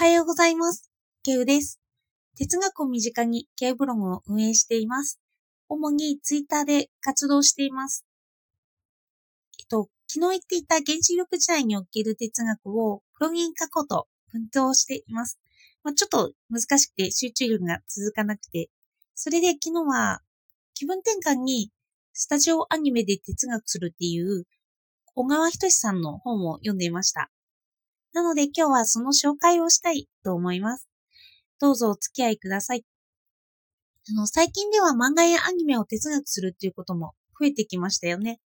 はようございます。ケウです。哲学を身近にケウブログを運営しています。主にツイッターで活動しています。えっと、昨日言っていた原子力時代における哲学をプログイン書こうと奮闘しています。まあ、ちょっと難しくて集中力が続かなくて、それで昨日は気分転換にスタジオアニメで哲学するっていう小川仁さんの本を読んでいました。なので今日はその紹介をしたいと思います。どうぞお付き合いください。あの、最近では漫画やアニメを哲学するっていうことも増えてきましたよね。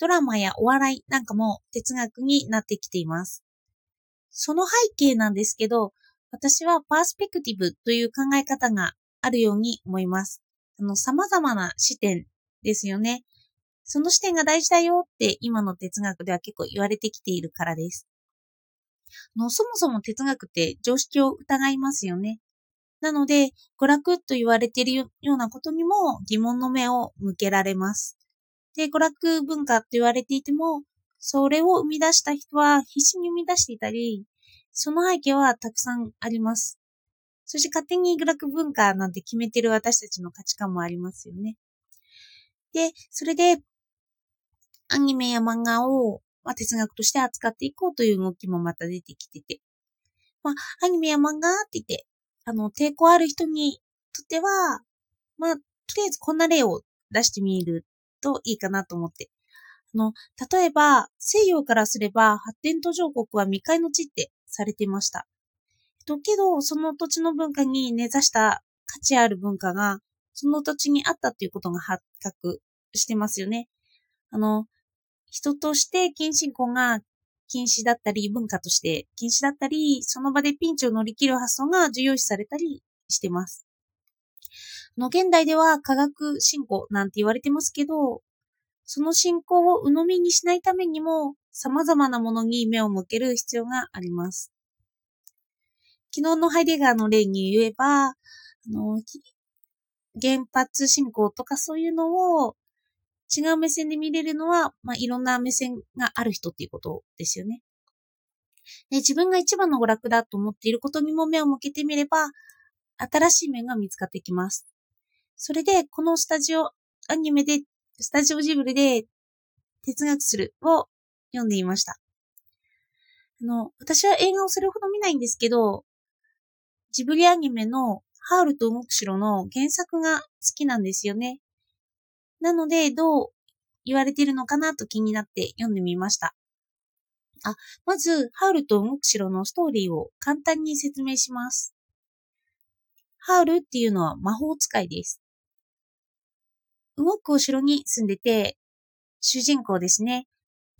ドラマやお笑いなんかも哲学になってきています。その背景なんですけど、私はパースペクティブという考え方があるように思います。あの、様々な視点ですよね。その視点が大事だよって今の哲学では結構言われてきているからです。のそもそも哲学って常識を疑いますよね。なので、娯楽と言われているようなことにも疑問の目を向けられます。で、娯楽文化と言われていても、それを生み出した人は必死に生み出していたり、その背景はたくさんあります。そして勝手に娯楽文化なんて決めてる私たちの価値観もありますよね。で、それで、アニメや漫画を、まあ、哲学として扱っていこうという動きもまた出てきてて。まあ、アニメや漫画って言って、あの、抵抗ある人にとっては、まあ、とりあえずこんな例を出してみるといいかなと思って。あの、例えば、西洋からすれば発展途上国は未開の地ってされてました。とけど、その土地の文化に根ざした価値ある文化が、その土地にあったっていうことが発覚してますよね。あの、人として近親婚が禁止だったり、文化として禁止だったり、その場でピンチを乗り切る発想が重要視されたりしてます。の、現代では科学進歩なんて言われてますけど、その進行を鵜呑みにしないためにも、様々なものに目を向ける必要があります。昨日のハイデガーの例に言えば、あの、原発進行とかそういうのを違う目線で見れるのは、まあ、いろんな目線がある人っていうことですよね。で自分が一番の娯楽だと思っていることにも目を向けてみれば、新しい面が見つかってきます。それで、このスタジオアニメで、スタジオジブリで哲学するを読んでいました。あの、私は映画をそれほど見ないんですけど、ジブリアニメのハウルと動く城の原作が好きなんですよね。なので、どう言われているのかなと気になって読んでみました。あ、まず、ハウルと動く城のストーリーを簡単に説明します。ハウルっていうのは魔法使いです。動くお城に住んでて、主人公ですね。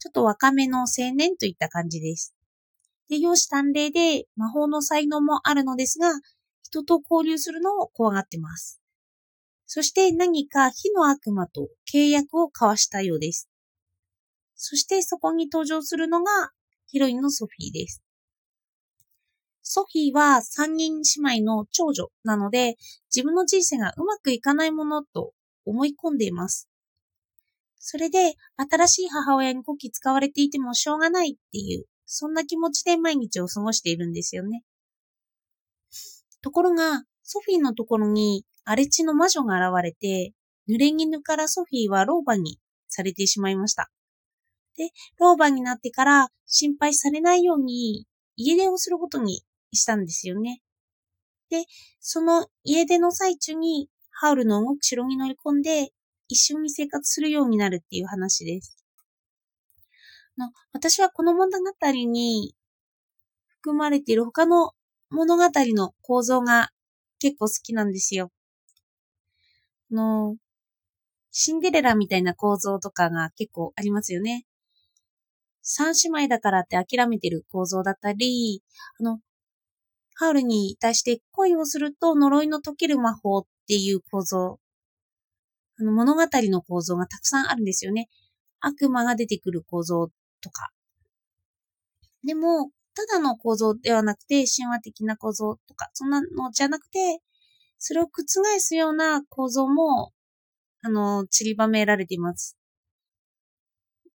ちょっと若めの青年といった感じです。で、容姿端麗で魔法の才能もあるのですが、人と交流するのを怖がってます。そして何か火の悪魔と契約を交わしたようです。そしてそこに登場するのがヒロインのソフィーです。ソフィーは三人姉妹の長女なので自分の人生がうまくいかないものと思い込んでいます。それで新しい母親にこき使われていてもしょうがないっていうそんな気持ちで毎日を過ごしているんですよね。ところがソフィーのところに荒れ地の魔女が現れて、濡れ衣からソフィーは老婆にされてしまいました。で、老婆になってから心配されないように家出をすることにしたんですよね。で、その家出の最中にハウルの動く城に乗り込んで一緒に生活するようになるっていう話です。の私はこの物語に含まれている他の物語の構造が結構好きなんですよ。の、シンデレラみたいな構造とかが結構ありますよね。三姉妹だからって諦めてる構造だったり、あの、ハウルに対して恋をすると呪いの解ける魔法っていう構造。あの物語の構造がたくさんあるんですよね。悪魔が出てくる構造とか。でも、ただの構造ではなくて、神話的な構造とか、そんなのじゃなくて、それを覆すような構造も、あの、散りばめられています。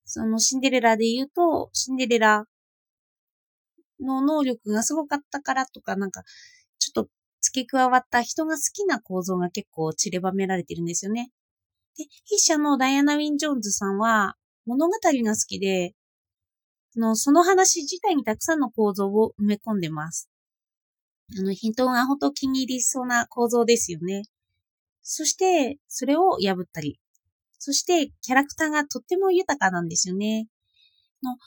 そのシンデレラで言うと、シンデレラの能力がすごかったからとか、なんか、ちょっと付け加わった人が好きな構造が結構散りばめられてるんですよね。で、筆者のダイアナ・ウィン・ジョーンズさんは物語が好きで、のその話自体にたくさんの構造を埋め込んでます。あの、人がほんと気に入りそうな構造ですよね。そして、それを破ったり。そして、キャラクターがとっても豊かなんですよね。の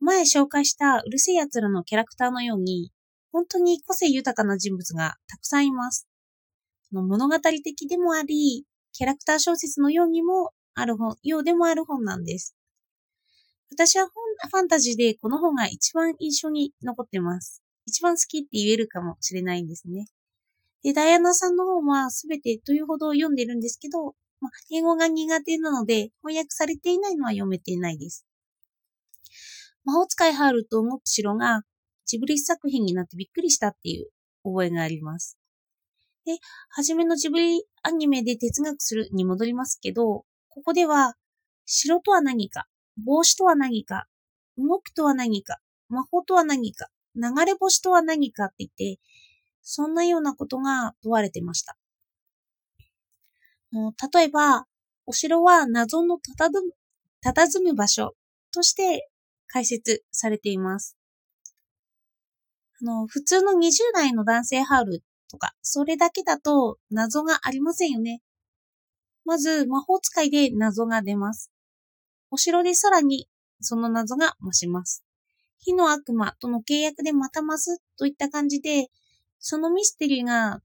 前紹介したうるせえ奴らのキャラクターのように、本当に個性豊かな人物がたくさんいます。の物語的でもあり、キャラクター小説のようにもある本、ようでもある本なんです。私はファンタジーでこの本が一番印象に残ってます。一番好きって言えるかもしれないんですね。で、ダイアナさんの本はすべてというほど読んでるんですけど、まあ、英語が苦手なので翻訳されていないのは読めていないです。魔法使いハールと動く城がジブリ作品になってびっくりしたっていう覚えがあります。で、はじめのジブリアニメで哲学するに戻りますけど、ここでは城とは何か、帽子とは何か、動くとは何か、魔法とは何か、流れ星とは何かって言って、そんなようなことが問われてました。例えば、お城は謎の佇む場所として解説されています。あの、普通の20代の男性ハウルとか、それだけだと謎がありませんよね。まず、魔法使いで謎が出ます。お城でさらにその謎が増します。火の悪魔との契約でまた増すといった感じで、そのミステリーが、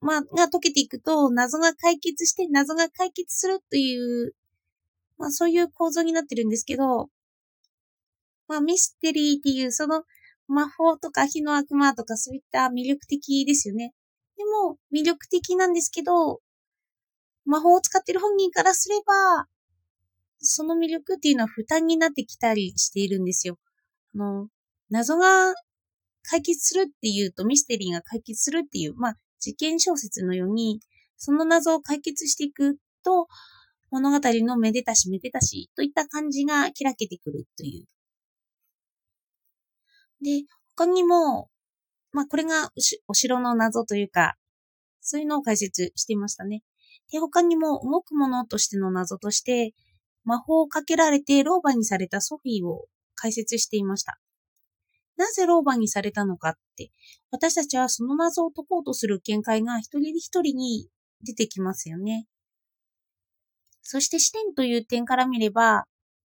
まあ、が解けていくと、謎が解決して謎が解決するという、まあそういう構造になってるんですけど、まあミステリーっていうその魔法とか火の悪魔とかそういった魅力的ですよね。でも魅力的なんですけど、魔法を使ってる本人からすれば、その魅力っていうのは負担になってきたりしているんですよ。あの、謎が解決するっていうとミステリーが解決するっていう、まあ、事件小説のように、その謎を解決していくと、物語のめでたしめでたしといった感じが開けてくるという。で、他にも、まあ、これがお城の謎というか、そういうのを解説していましたね。で、他にも動くものとしての謎として、魔法をかけられて老婆にされたソフィーを解説していました。なぜ老婆にされたのかって、私たちはその謎を解こうとする見解が一人一人に出てきますよね。そして視点という点から見れば、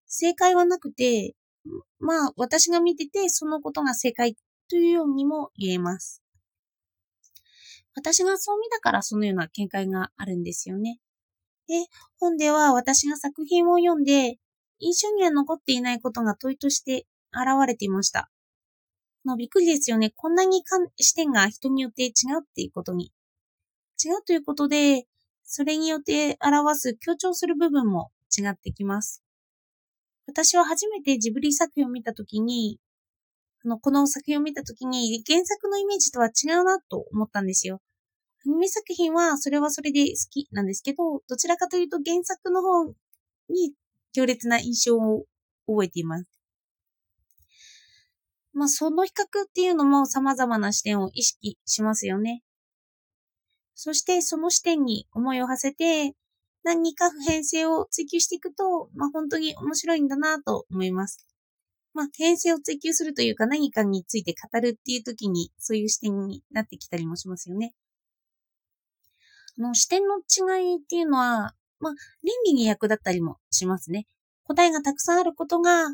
正解はなくて、まあ私が見ててそのことが正解というようにも言えます。私がそう見たからそのような見解があるんですよね。で、本では私が作品を読んで、印象には残っていないことが問いとして現れていました。のびっくりですよね。こんなに視点が人によって違うっていうことに。違うということで、それによって表す、強調する部分も違ってきます。私は初めてジブリ作品を見たときに、この作品を見たときに原作のイメージとは違うなと思ったんですよ。アニメ作品はそれはそれで好きなんですけど、どちらかというと原作の方に強烈な印象を覚えています。まあ、その比較っていうのも様々な視点を意識しますよね。そしてその視点に思いを馳せて、何か普遍性を追求していくと、まあ本当に面白いんだなと思います。まあ、普遍性を追求するというか何かについて語るっていう時にそういう視点になってきたりもしますよね。の視点の違いっていうのは、まあ、倫理に役立ったりもしますね。答えがたくさんあることが、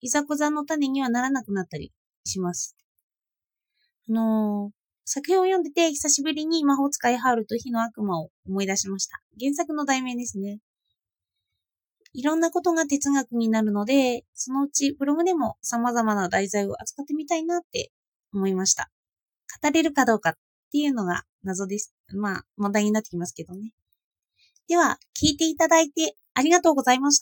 いざこざの種にはならなくなったりします。あのー、作品を読んでて久しぶりに魔法使いハウルと火の悪魔を思い出しました。原作の題名ですね。いろんなことが哲学になるので、そのうちブログでも様々な題材を扱ってみたいなって思いました。語れるかどうかっていうのが謎です。まあ、問題になってきますけどね。では、聞いていただいてありがとうございました。